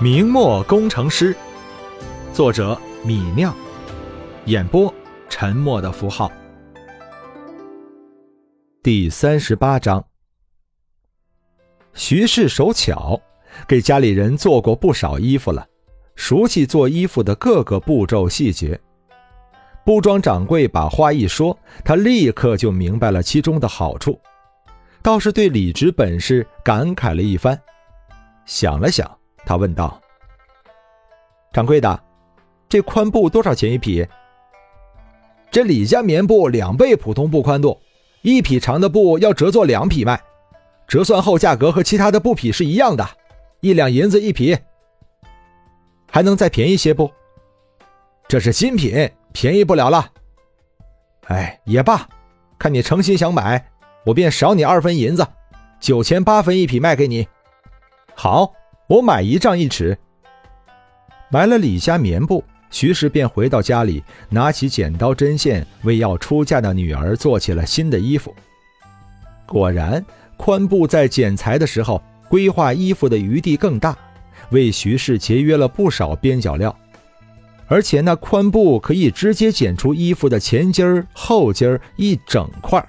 明末工程师，作者米酿，演播沉默的符号。第三十八章，徐氏手巧，给家里人做过不少衣服了，熟悉做衣服的各个步骤细节。布庄掌柜把话一说，他立刻就明白了其中的好处，倒是对李直本事感慨了一番，想了想。他问道：“掌柜的，这宽布多少钱一匹？这李家棉布两倍普通布宽度，一匹长的布要折做两匹卖，折算后价格和其他的布匹是一样的，一两银子一匹。还能再便宜些不？这是新品，便宜不了了。哎，也罢，看你诚心想买，我便少你二分银子，九钱八分一匹卖给你。好。”我买一丈一尺。买了李家棉布，徐氏便回到家里，拿起剪刀针线，为要出嫁的女儿做起了新的衣服。果然，宽布在剪裁的时候，规划衣服的余地更大，为徐氏节约了不少边角料。而且那宽布可以直接剪出衣服的前襟儿、后襟儿一整块，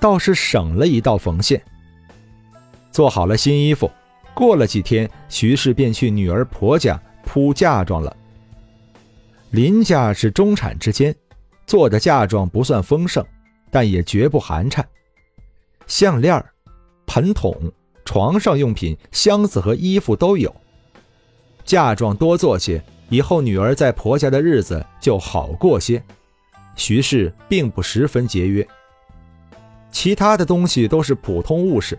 倒是省了一道缝线。做好了新衣服。过了几天，徐氏便去女儿婆家铺嫁妆了。林家是中产之间，做的嫁妆不算丰盛，但也绝不寒碜。项链、盆桶、床上用品、箱子和衣服都有。嫁妆多做些，以后女儿在婆家的日子就好过些。徐氏并不十分节约，其他的东西都是普通物事。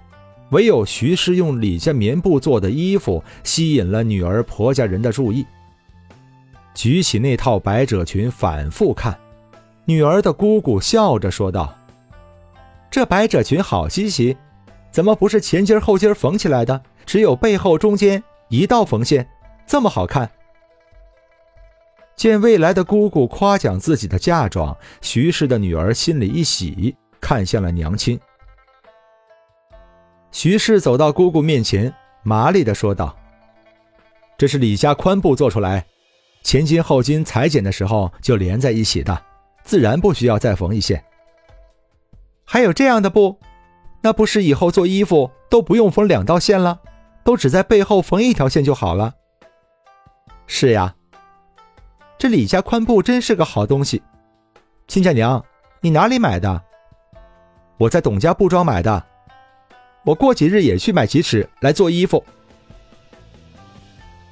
唯有徐氏用李家棉布做的衣服吸引了女儿婆家人的注意。举起那套百褶裙反复看，女儿的姑姑笑着说道：“这百褶裙好稀奇，怎么不是前襟后襟缝起来的？只有背后中间一道缝线，这么好看。”见未来的姑姑夸奖自己的嫁妆，徐氏的女儿心里一喜，看向了娘亲。徐氏走到姑姑面前，麻利地说道：“这是李家宽布做出来，前襟后襟裁剪的时候就连在一起的，自然不需要再缝一线。还有这样的布，那不是以后做衣服都不用缝两道线了，都只在背后缝一条线就好了。是呀，这李家宽布真是个好东西。亲家娘，你哪里买的？我在董家布庄买的。”我过几日也去买几尺来做衣服。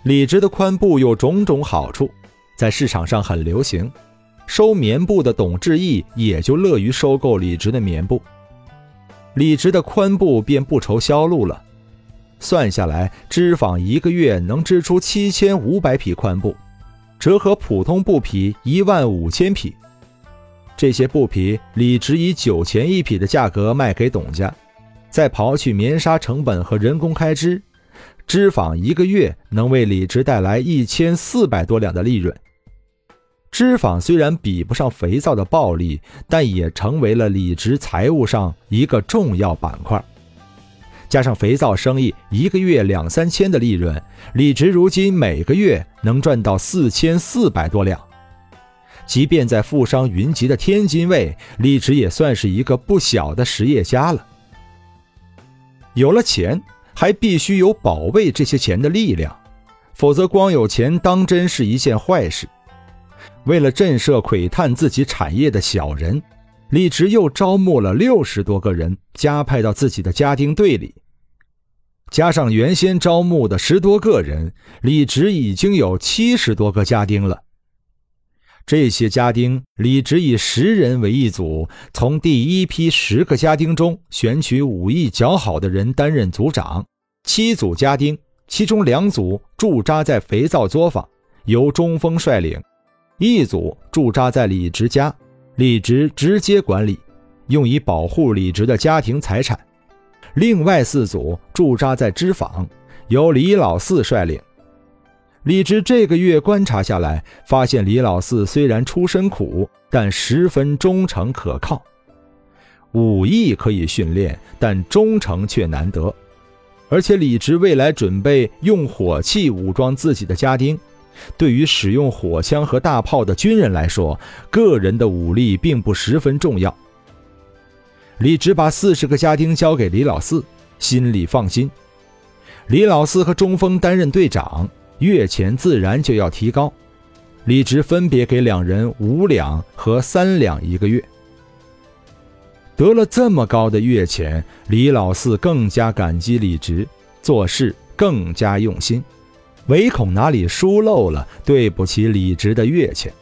李直的宽布有种种好处，在市场上很流行，收棉布的董志义也就乐于收购李直的棉布，李直的宽布便不愁销路了。算下来，织坊一个月能织出七千五百匹宽布，折合普通布匹一万五千匹。这些布匹，李直以九钱一匹的价格卖给董家。再刨去棉纱成本和人工开支，织坊一个月能为李直带来一千四百多两的利润。织坊虽然比不上肥皂的暴利，但也成为了李直财务上一个重要板块。加上肥皂生意一个月两三千的利润，李直如今每个月能赚到四千四百多两。即便在富商云集的天津卫，李直也算是一个不小的实业家了。有了钱，还必须有保卫这些钱的力量，否则光有钱当真是一件坏事。为了震慑窥探自己产业的小人，李直又招募了六十多个人，加派到自己的家丁队里。加上原先招募的十多个人，李直已经有七十多个家丁了。这些家丁，李直以十人为一组，从第一批十个家丁中选取武艺较好的人担任组长。七组家丁，其中两组驻扎在肥皂作坊，由中锋率领；一组驻扎在李直家，李直直接管理，用以保护李直的家庭财产。另外四组驻扎在织坊，由李老四率领。李直这个月观察下来，发现李老四虽然出身苦，但十分忠诚可靠。武艺可以训练，但忠诚却难得。而且李直未来准备用火器武装自己的家丁。对于使用火枪和大炮的军人来说，个人的武力并不十分重要。李直把四十个家丁交给李老四，心里放心。李老四和中锋担任队长，月钱自然就要提高。李直分别给两人五两和三两一个月。得了这么高的月钱，李老四更加感激李直，做事更加用心。唯恐哪里疏漏了，对不起李直的月钱。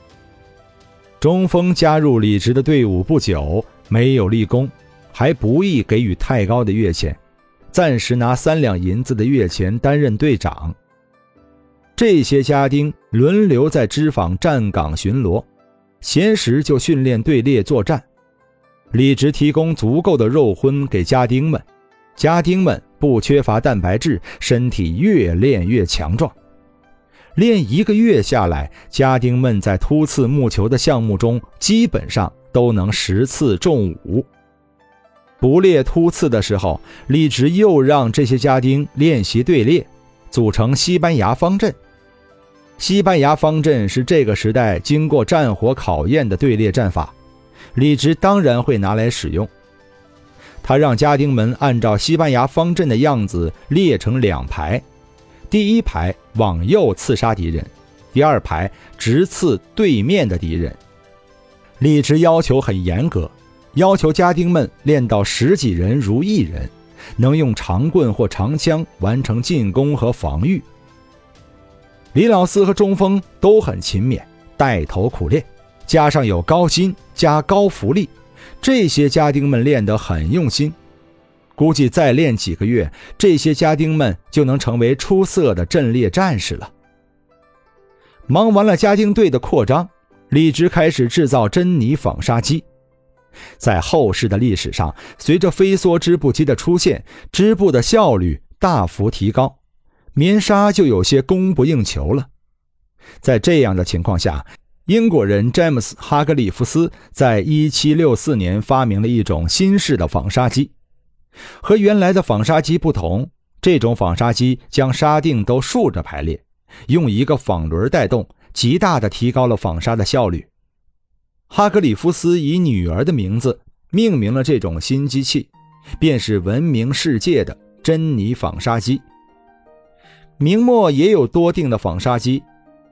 中锋加入李直的队伍不久，没有立功，还不宜给予太高的月钱，暂时拿三两银子的月钱担任队长。这些家丁轮流在织坊站岗巡逻，闲时就训练队列作战。李直提供足够的肉荤给家丁们，家丁们。不缺乏蛋白质，身体越练越强壮。练一个月下来，家丁们在突刺木球的项目中基本上都能十次中五。不列突刺的时候，李直又让这些家丁练习队列，组成西班牙方阵。西班牙方阵是这个时代经过战火考验的队列战法，李直当然会拿来使用。他让家丁们按照西班牙方阵的样子列成两排，第一排往右刺杀敌人，第二排直刺对面的敌人。李直要求很严格，要求家丁们练到十几人如一人，能用长棍或长枪完成进攻和防御。李老四和中锋都很勤勉，带头苦练，加上有高薪加高福利。这些家丁们练得很用心，估计再练几个月，这些家丁们就能成为出色的阵列战士了。忙完了家丁队的扩张，李直开始制造珍妮纺纱机。在后世的历史上，随着飞梭织布机的出现，织布的效率大幅提高，棉纱就有些供不应求了。在这样的情况下，英国人詹姆斯·哈格里夫斯在1764年发明了一种新式的纺纱机，和原来的纺纱机不同，这种纺纱机将纱锭都竖着排列，用一个纺轮带动，极大的提高了纺纱的效率。哈格里夫斯以女儿的名字命名了这种新机器，便是闻名世界的珍妮纺纱机。明末也有多锭的纺纱机。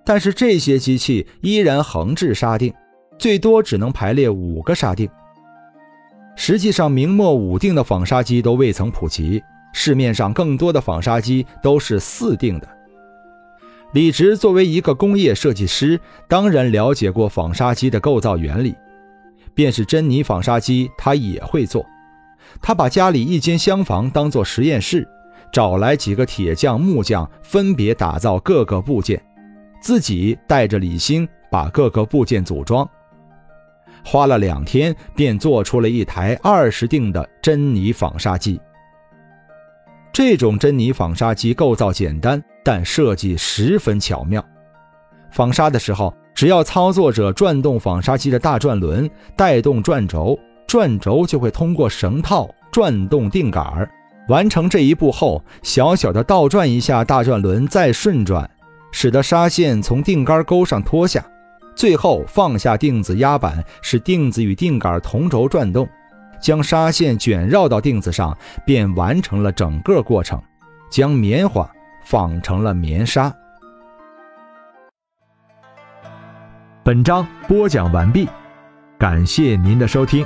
但是这些机器依然横置纱锭，最多只能排列五个纱锭。实际上，明末五锭的纺纱机都未曾普及，市面上更多的纺纱机都是四锭的。李直作为一个工业设计师，当然了解过纺纱机的构造原理，便是珍妮纺纱机他也会做。他把家里一间厢房当做实验室，找来几个铁匠、木匠，分别打造各个部件。自己带着李兴把各个部件组装，花了两天便做出了一台二十锭的珍妮纺纱机。这种珍妮纺纱机构造简单，但设计十分巧妙。纺纱的时候，只要操作者转动纺纱机的大转轮，带动转轴，转轴就会通过绳套转动锭杆。完成这一步后，小小的倒转一下大转轮，再顺转。使得纱线从定杆钩上脱下，最后放下定子压板，使定子与定杆同轴转动，将纱线卷绕到定子上，便完成了整个过程，将棉花纺成了棉纱。本章播讲完毕，感谢您的收听。